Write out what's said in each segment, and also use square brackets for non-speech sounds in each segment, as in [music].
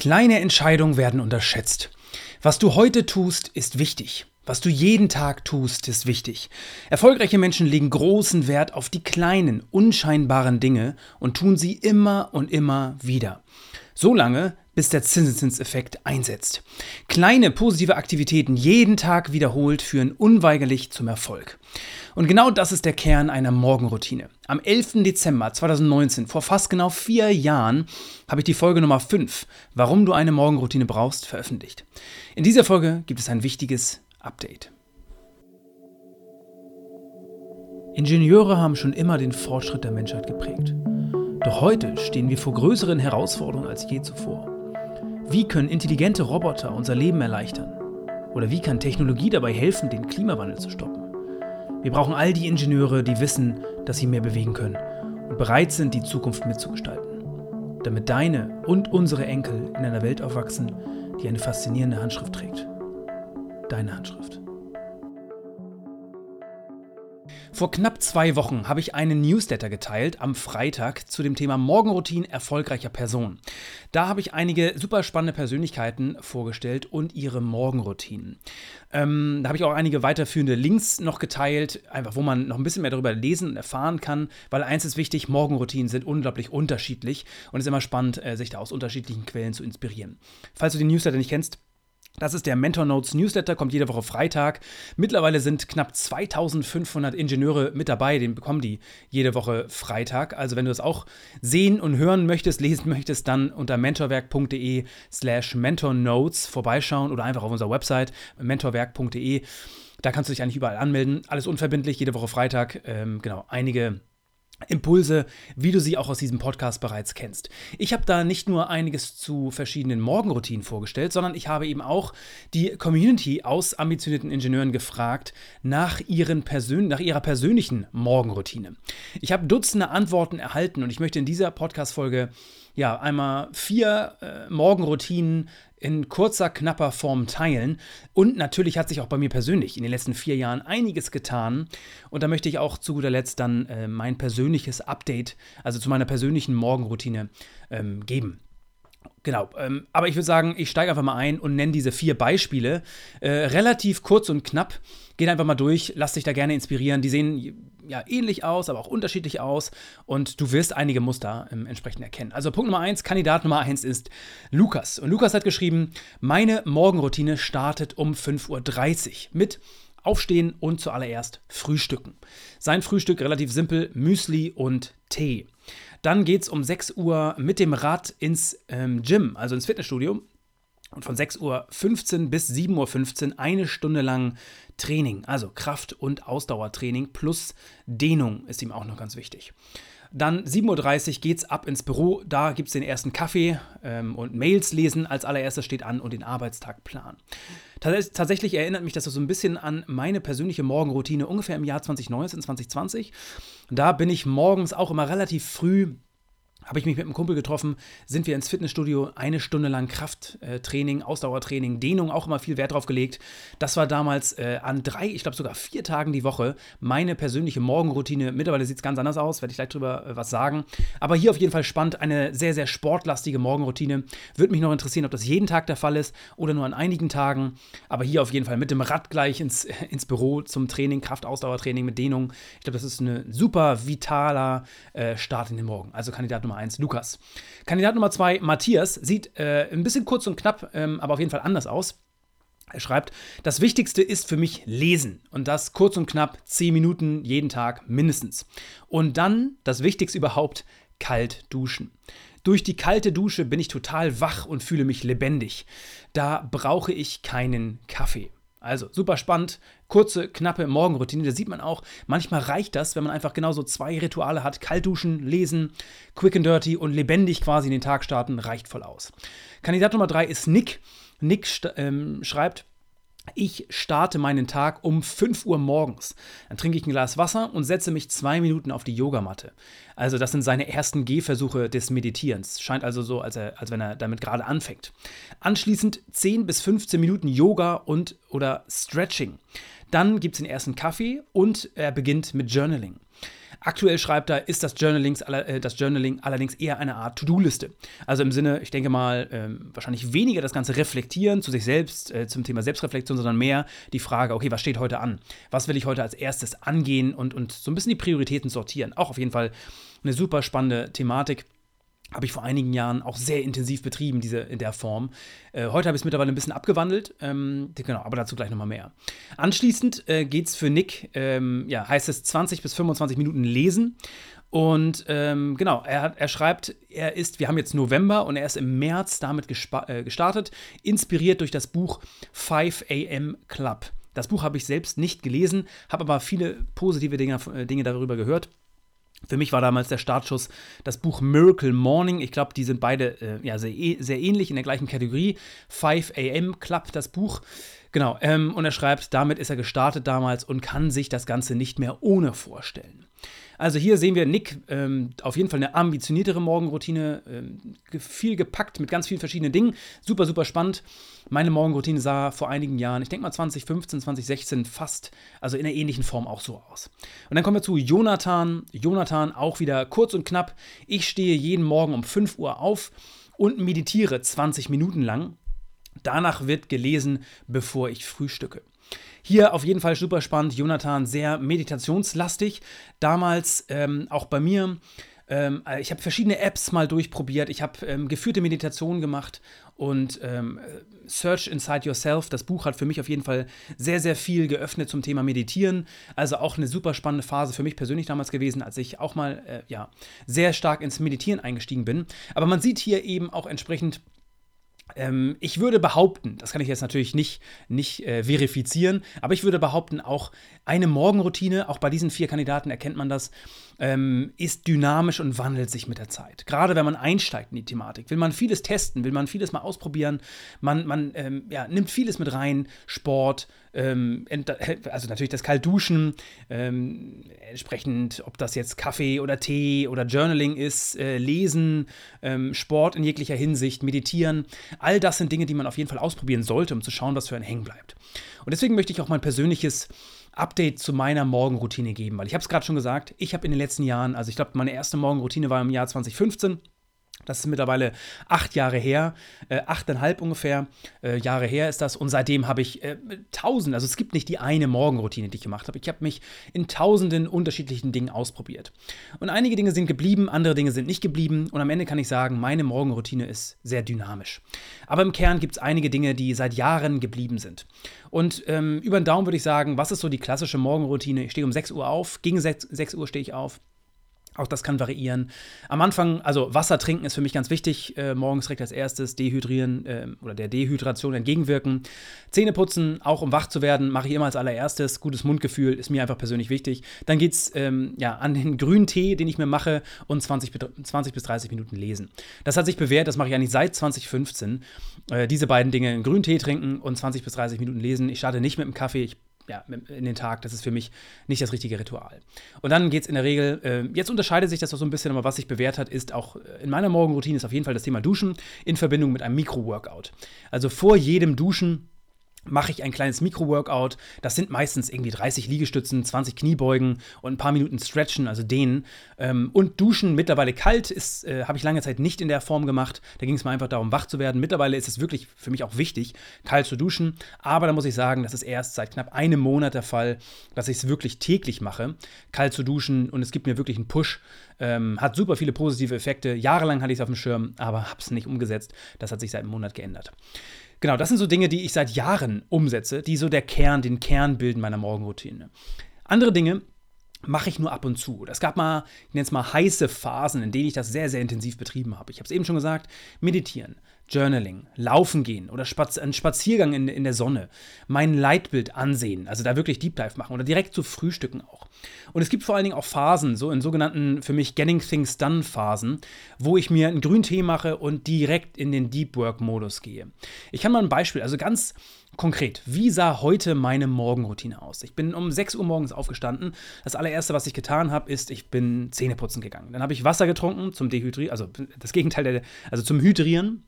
Kleine Entscheidungen werden unterschätzt. Was du heute tust, ist wichtig. Was du jeden Tag tust, ist wichtig. Erfolgreiche Menschen legen großen Wert auf die kleinen, unscheinbaren Dinge und tun sie immer und immer wieder. So lange, bis der Zinseszinseffekt einsetzt. Kleine positive Aktivitäten jeden Tag wiederholt führen unweigerlich zum Erfolg. Und genau das ist der Kern einer Morgenroutine. Am 11. Dezember 2019, vor fast genau vier Jahren, habe ich die Folge Nummer 5, Warum du eine Morgenroutine brauchst, veröffentlicht. In dieser Folge gibt es ein wichtiges Update. Ingenieure haben schon immer den Fortschritt der Menschheit geprägt. Doch heute stehen wir vor größeren Herausforderungen als je zuvor. Wie können intelligente Roboter unser Leben erleichtern? Oder wie kann Technologie dabei helfen, den Klimawandel zu stoppen? Wir brauchen all die Ingenieure, die wissen, dass sie mehr bewegen können und bereit sind, die Zukunft mitzugestalten. Damit deine und unsere Enkel in einer Welt aufwachsen, die eine faszinierende Handschrift trägt. Deine Handschrift. Vor knapp zwei Wochen habe ich einen Newsletter geteilt am Freitag zu dem Thema Morgenroutine erfolgreicher Personen. Da habe ich einige super spannende Persönlichkeiten vorgestellt und ihre Morgenroutinen. Ähm, da habe ich auch einige weiterführende Links noch geteilt, einfach wo man noch ein bisschen mehr darüber lesen und erfahren kann, weil eins ist wichtig, Morgenroutinen sind unglaublich unterschiedlich und es ist immer spannend, äh, sich da aus unterschiedlichen Quellen zu inspirieren. Falls du den Newsletter nicht kennst, das ist der Mentor Notes Newsletter, kommt jede Woche Freitag. Mittlerweile sind knapp 2500 Ingenieure mit dabei, den bekommen die jede Woche Freitag. Also wenn du das auch sehen und hören möchtest, [laughs] lesen möchtest, dann unter mentorwerk.de slash mentornotes vorbeischauen oder einfach auf unserer Website mentorwerk.de. Da kannst du dich eigentlich überall anmelden. Alles unverbindlich, jede Woche Freitag. Ähm, genau, einige Impulse, wie du sie auch aus diesem Podcast bereits kennst. Ich habe da nicht nur einiges zu verschiedenen Morgenroutinen vorgestellt, sondern ich habe eben auch die Community aus ambitionierten Ingenieuren gefragt nach, ihren Persön nach ihrer persönlichen Morgenroutine. Ich habe Dutzende Antworten erhalten und ich möchte in dieser Podcast-Folge ja einmal vier äh, Morgenroutinen in kurzer, knapper Form teilen. Und natürlich hat sich auch bei mir persönlich in den letzten vier Jahren einiges getan. Und da möchte ich auch zu guter Letzt dann äh, mein persönliches Update, also zu meiner persönlichen Morgenroutine ähm, geben. Genau, ähm, aber ich würde sagen, ich steige einfach mal ein und nenne diese vier Beispiele. Äh, relativ kurz und knapp. Geht einfach mal durch, lass dich da gerne inspirieren. Die sehen ja ähnlich aus, aber auch unterschiedlich aus und du wirst einige Muster ähm, entsprechend erkennen. Also Punkt Nummer eins, Kandidat Nummer eins ist Lukas. Und Lukas hat geschrieben, meine Morgenroutine startet um 5.30 Uhr mit Aufstehen und zuallererst Frühstücken. Sein Frühstück relativ simpel, Müsli und Tee. Dann geht es um 6 Uhr mit dem Rad ins ähm, Gym, also ins Fitnessstudio. Und von 6.15 Uhr bis 7.15 Uhr eine Stunde lang Training, also Kraft- und Ausdauertraining plus Dehnung ist ihm auch noch ganz wichtig. Dann 7.30 Uhr geht es ab ins Büro. Da gibt es den ersten Kaffee ähm, und Mails lesen als allererstes steht an und den Arbeitstag planen. Tats tatsächlich erinnert mich das so ein bisschen an meine persönliche Morgenroutine ungefähr im Jahr 2019, 2020. Da bin ich morgens auch immer relativ früh habe ich mich mit einem Kumpel getroffen, sind wir ins Fitnessstudio, eine Stunde lang Krafttraining, Ausdauertraining, Dehnung, auch immer viel Wert drauf gelegt. Das war damals äh, an drei, ich glaube sogar vier Tagen die Woche meine persönliche Morgenroutine. Mittlerweile sieht es ganz anders aus, werde ich gleich drüber äh, was sagen. Aber hier auf jeden Fall spannend, eine sehr, sehr sportlastige Morgenroutine. Würde mich noch interessieren, ob das jeden Tag der Fall ist oder nur an einigen Tagen. Aber hier auf jeden Fall mit dem Rad gleich ins, [laughs] ins Büro zum Training, Kraftausdauertraining mit Dehnung. Ich glaube, das ist ein super vitaler äh, Start in den Morgen. Also Kandidat Nummer Nummer 1 Lukas. Kandidat Nummer 2 Matthias sieht äh, ein bisschen kurz und knapp, ähm, aber auf jeden Fall anders aus. Er schreibt, das Wichtigste ist für mich lesen und das kurz und knapp 10 Minuten jeden Tag mindestens. Und dann, das Wichtigste überhaupt, kalt duschen. Durch die kalte Dusche bin ich total wach und fühle mich lebendig. Da brauche ich keinen Kaffee. Also super spannend, kurze, knappe Morgenroutine. Da sieht man auch, manchmal reicht das, wenn man einfach genau so zwei Rituale hat: kalt duschen, lesen, quick and dirty und lebendig quasi in den Tag starten, reicht voll aus. Kandidat Nummer drei ist Nick. Nick ähm, schreibt, ich starte meinen Tag um 5 Uhr morgens. Dann trinke ich ein Glas Wasser und setze mich zwei Minuten auf die Yogamatte. Also das sind seine ersten Gehversuche des Meditierens. Scheint also so, als, er, als wenn er damit gerade anfängt. Anschließend 10 bis 15 Minuten Yoga und oder Stretching. Dann gibt es den ersten Kaffee und er beginnt mit Journaling. Aktuell schreibt er, ist das, äh, das Journaling allerdings eher eine Art To-Do-Liste. Also im Sinne, ich denke mal, ähm, wahrscheinlich weniger das Ganze reflektieren zu sich selbst, äh, zum Thema Selbstreflexion, sondern mehr die Frage, okay, was steht heute an? Was will ich heute als erstes angehen und, und so ein bisschen die Prioritäten sortieren? Auch auf jeden Fall eine super spannende Thematik habe ich vor einigen Jahren auch sehr intensiv betrieben, diese in der Form. Äh, heute habe ich es mittlerweile ein bisschen abgewandelt, ähm, genau, aber dazu gleich nochmal mehr. Anschließend äh, geht es für Nick, ähm, ja, heißt es 20 bis 25 Minuten lesen. Und ähm, genau, er, er schreibt, er ist, wir haben jetzt November und er ist im März damit äh, gestartet, inspiriert durch das Buch 5 AM Club. Das Buch habe ich selbst nicht gelesen, habe aber viele positive Dinge, äh, Dinge darüber gehört. Für mich war damals der Startschuss das Buch Miracle Morning. Ich glaube, die sind beide äh, ja, sehr, sehr ähnlich in der gleichen Kategorie. 5 AM Club, das Buch. Genau, ähm, und er schreibt, damit ist er gestartet damals und kann sich das Ganze nicht mehr ohne vorstellen. Also hier sehen wir Nick ähm, auf jeden Fall eine ambitioniertere Morgenroutine, ähm, viel gepackt mit ganz vielen verschiedenen Dingen. Super, super spannend. Meine Morgenroutine sah vor einigen Jahren, ich denke mal 2015, 2016 fast, also in einer ähnlichen Form auch so aus. Und dann kommen wir zu Jonathan. Jonathan auch wieder kurz und knapp. Ich stehe jeden Morgen um 5 Uhr auf und meditiere 20 Minuten lang. Danach wird gelesen, bevor ich frühstücke. Hier auf jeden Fall super spannend. Jonathan sehr meditationslastig. Damals ähm, auch bei mir. Ähm, ich habe verschiedene Apps mal durchprobiert. Ich habe ähm, geführte Meditationen gemacht und ähm, Search Inside Yourself, das Buch hat für mich auf jeden Fall sehr, sehr viel geöffnet zum Thema Meditieren. Also auch eine super spannende Phase für mich persönlich damals gewesen, als ich auch mal äh, ja, sehr stark ins Meditieren eingestiegen bin. Aber man sieht hier eben auch entsprechend ähm, ich würde behaupten, das kann ich jetzt natürlich nicht, nicht äh, verifizieren, aber ich würde behaupten, auch eine Morgenroutine, auch bei diesen vier Kandidaten erkennt man das, ähm, ist dynamisch und wandelt sich mit der Zeit. Gerade wenn man einsteigt in die Thematik, will man vieles testen, will man vieles mal ausprobieren, man, man ähm, ja, nimmt vieles mit rein, Sport, ähm, [laughs] also natürlich das Kaltduschen, ähm, entsprechend, ob das jetzt Kaffee oder Tee oder Journaling ist, äh, Lesen, ähm, Sport in jeglicher Hinsicht, Meditieren, all das sind Dinge, die man auf jeden Fall ausprobieren sollte, um zu schauen, was für ein hängen bleibt. Und deswegen möchte ich auch mein persönliches Update zu meiner Morgenroutine geben, weil ich habe es gerade schon gesagt, ich habe in den letzten Jahren, also ich glaube, meine erste Morgenroutine war im Jahr 2015. Das ist mittlerweile acht Jahre her, äh, achteinhalb ungefähr äh, Jahre her ist das. Und seitdem habe ich äh, tausend, also es gibt nicht die eine Morgenroutine, die ich gemacht habe. Ich habe mich in tausenden unterschiedlichen Dingen ausprobiert. Und einige Dinge sind geblieben, andere Dinge sind nicht geblieben. Und am Ende kann ich sagen, meine Morgenroutine ist sehr dynamisch. Aber im Kern gibt es einige Dinge, die seit Jahren geblieben sind. Und ähm, über den Daumen würde ich sagen, was ist so die klassische Morgenroutine? Ich stehe um 6 Uhr auf, gegen 6, 6 Uhr stehe ich auf. Auch das kann variieren. Am Anfang, also Wasser trinken ist für mich ganz wichtig. Äh, morgens direkt als erstes dehydrieren äh, oder der Dehydration entgegenwirken. Zähne putzen, auch um wach zu werden, mache ich immer als allererstes. Gutes Mundgefühl ist mir einfach persönlich wichtig. Dann geht es ähm, ja, an den grünen Tee, den ich mir mache, und 20, 20 bis 30 Minuten lesen. Das hat sich bewährt, das mache ich eigentlich seit 2015. Äh, diese beiden Dinge, grünen Tee trinken und 20 bis 30 Minuten lesen. Ich starte nicht mit dem Kaffee, ich ja, in den Tag. Das ist für mich nicht das richtige Ritual. Und dann geht es in der Regel, äh, jetzt unterscheidet sich das auch so ein bisschen, aber was sich bewährt hat, ist auch äh, in meiner Morgenroutine ist auf jeden Fall das Thema Duschen in Verbindung mit einem Mikro-Workout. Also vor jedem Duschen mache ich ein kleines Mikro-Workout. Das sind meistens irgendwie 30 Liegestützen, 20 Kniebeugen und ein paar Minuten Stretchen, also dehnen. Ähm, und Duschen mittlerweile kalt ist, äh, habe ich lange Zeit nicht in der Form gemacht. Da ging es mir einfach darum, wach zu werden. Mittlerweile ist es wirklich für mich auch wichtig, kalt zu duschen. Aber da muss ich sagen, das ist erst seit knapp einem Monat der Fall, dass ich es wirklich täglich mache, kalt zu duschen. Und es gibt mir wirklich einen Push. Ähm, hat super viele positive Effekte. Jahrelang hatte ich es auf dem Schirm, aber habe es nicht umgesetzt. Das hat sich seit einem Monat geändert. Genau, das sind so Dinge, die ich seit Jahren umsetze, die so der Kern, den Kern bilden meiner Morgenroutine. Andere Dinge mache ich nur ab und zu. Es gab mal, ich nenne es mal heiße Phasen, in denen ich das sehr, sehr intensiv betrieben habe. Ich habe es eben schon gesagt, meditieren, Journaling, Laufen gehen oder Spaz ein Spaziergang in, in der Sonne, mein Leitbild ansehen, also da wirklich Deep Dive machen oder direkt zu frühstücken auch. Und es gibt vor allen Dingen auch Phasen, so in sogenannten für mich Getting Things Done Phasen, wo ich mir einen grünen Tee mache und direkt in den Deep Work Modus gehe. Ich kann mal ein Beispiel, also ganz Konkret, wie sah heute meine Morgenroutine aus? Ich bin um 6 Uhr morgens aufgestanden. Das allererste, was ich getan habe, ist, ich bin Zähneputzen gegangen. Dann habe ich Wasser getrunken zum Dehydrieren, also das Gegenteil, der, also zum Hydrieren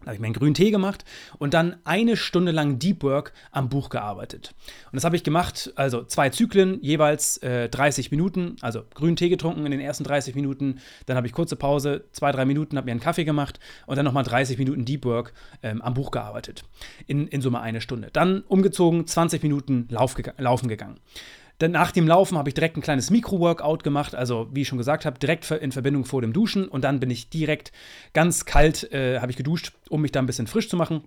Da habe ich mir einen grünen Tee gemacht und dann eine Stunde lang Deep Work am Buch gearbeitet. Und das habe ich gemacht, also zwei Zyklen, jeweils äh, 30 Minuten, also grünen Tee getrunken in den ersten 30 Minuten, dann habe ich kurze Pause, zwei, drei Minuten, habe mir einen Kaffee gemacht und dann nochmal 30 Minuten Deep Work ähm, am Buch gearbeitet. In, in Summe eine Stunde. Dann umgezogen, 20 Minuten Lauf gega laufen gegangen. Dann nach dem Laufen habe ich direkt ein kleines Mikro-Workout gemacht, also wie ich schon gesagt habe, direkt in Verbindung vor dem Duschen und dann bin ich direkt ganz kalt, äh, habe ich geduscht, um mich da ein bisschen frisch zu machen.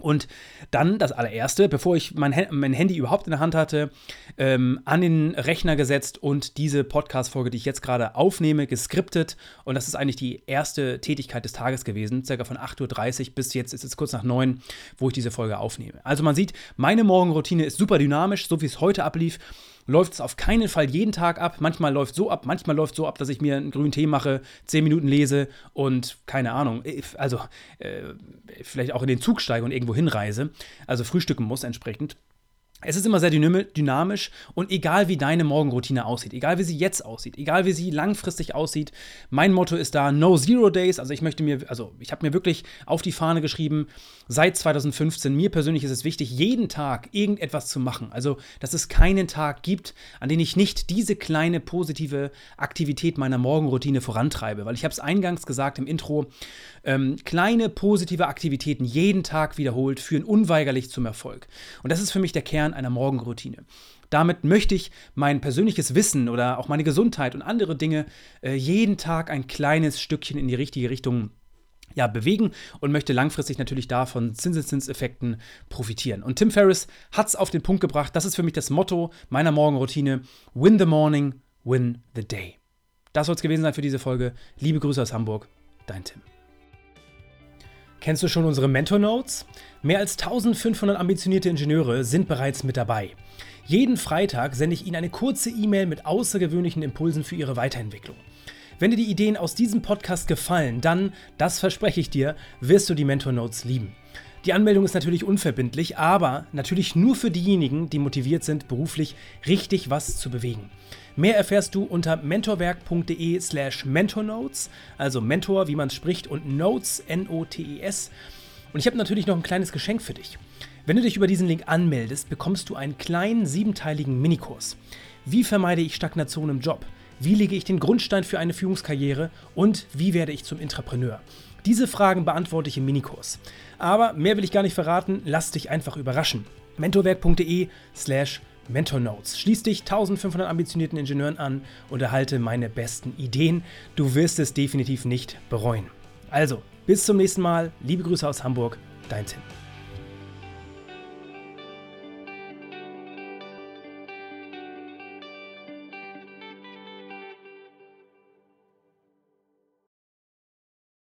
Und dann das allererste, bevor ich mein, mein Handy überhaupt in der Hand hatte, ähm, an den Rechner gesetzt und diese Podcast-Folge, die ich jetzt gerade aufnehme, geskriptet. Und das ist eigentlich die erste Tätigkeit des Tages gewesen, circa von 8.30 Uhr bis jetzt ist es kurz nach 9, wo ich diese Folge aufnehme. Also man sieht, meine Morgenroutine ist super dynamisch, so wie es heute ablief läuft es auf keinen Fall jeden Tag ab. Manchmal läuft so ab, manchmal läuft so ab, dass ich mir einen grünen Tee mache, zehn Minuten lese und keine Ahnung, also äh, vielleicht auch in den Zug steige und irgendwo hinreise. Also frühstücken muss entsprechend. Es ist immer sehr dynamisch und egal wie deine Morgenroutine aussieht, egal wie sie jetzt aussieht, egal wie sie langfristig aussieht, mein Motto ist da No Zero Days. Also ich möchte mir, also ich habe mir wirklich auf die Fahne geschrieben, seit 2015, mir persönlich ist es wichtig, jeden Tag irgendetwas zu machen. Also, dass es keinen Tag gibt, an dem ich nicht diese kleine positive Aktivität meiner Morgenroutine vorantreibe. Weil ich habe es eingangs gesagt im Intro, ähm, kleine positive Aktivitäten jeden Tag wiederholt führen unweigerlich zum Erfolg. Und das ist für mich der Kern einer Morgenroutine. Damit möchte ich mein persönliches Wissen oder auch meine Gesundheit und andere Dinge äh, jeden Tag ein kleines Stückchen in die richtige Richtung ja, bewegen und möchte langfristig natürlich davon Zinseszinseffekten profitieren. Und Tim Ferriss hat es auf den Punkt gebracht, das ist für mich das Motto meiner Morgenroutine: Win the morning, win the day. Das soll es gewesen sein für diese Folge. Liebe Grüße aus Hamburg, dein Tim. Kennst du schon unsere Mentor Notes? Mehr als 1500 ambitionierte Ingenieure sind bereits mit dabei. Jeden Freitag sende ich Ihnen eine kurze E-Mail mit außergewöhnlichen Impulsen für Ihre Weiterentwicklung. Wenn dir die Ideen aus diesem Podcast gefallen, dann, das verspreche ich dir, wirst du die Mentor Notes lieben. Die Anmeldung ist natürlich unverbindlich, aber natürlich nur für diejenigen, die motiviert sind, beruflich richtig was zu bewegen. Mehr erfährst du unter mentorwerk.de slash mentornotes, also Mentor, wie man es spricht, und Notes, N-O-T-E-S. Und ich habe natürlich noch ein kleines Geschenk für dich. Wenn du dich über diesen Link anmeldest, bekommst du einen kleinen siebenteiligen Minikurs. Wie vermeide ich Stagnation im Job? Wie lege ich den Grundstein für eine Führungskarriere? Und wie werde ich zum Intrapreneur? Diese Fragen beantworte ich im Minikurs. Aber mehr will ich gar nicht verraten, lass dich einfach überraschen. mentorwerk.de slash Mentor Notes. Schließ dich 1500 ambitionierten Ingenieuren an und erhalte meine besten Ideen. Du wirst es definitiv nicht bereuen. Also, bis zum nächsten Mal. Liebe Grüße aus Hamburg, dein Tim.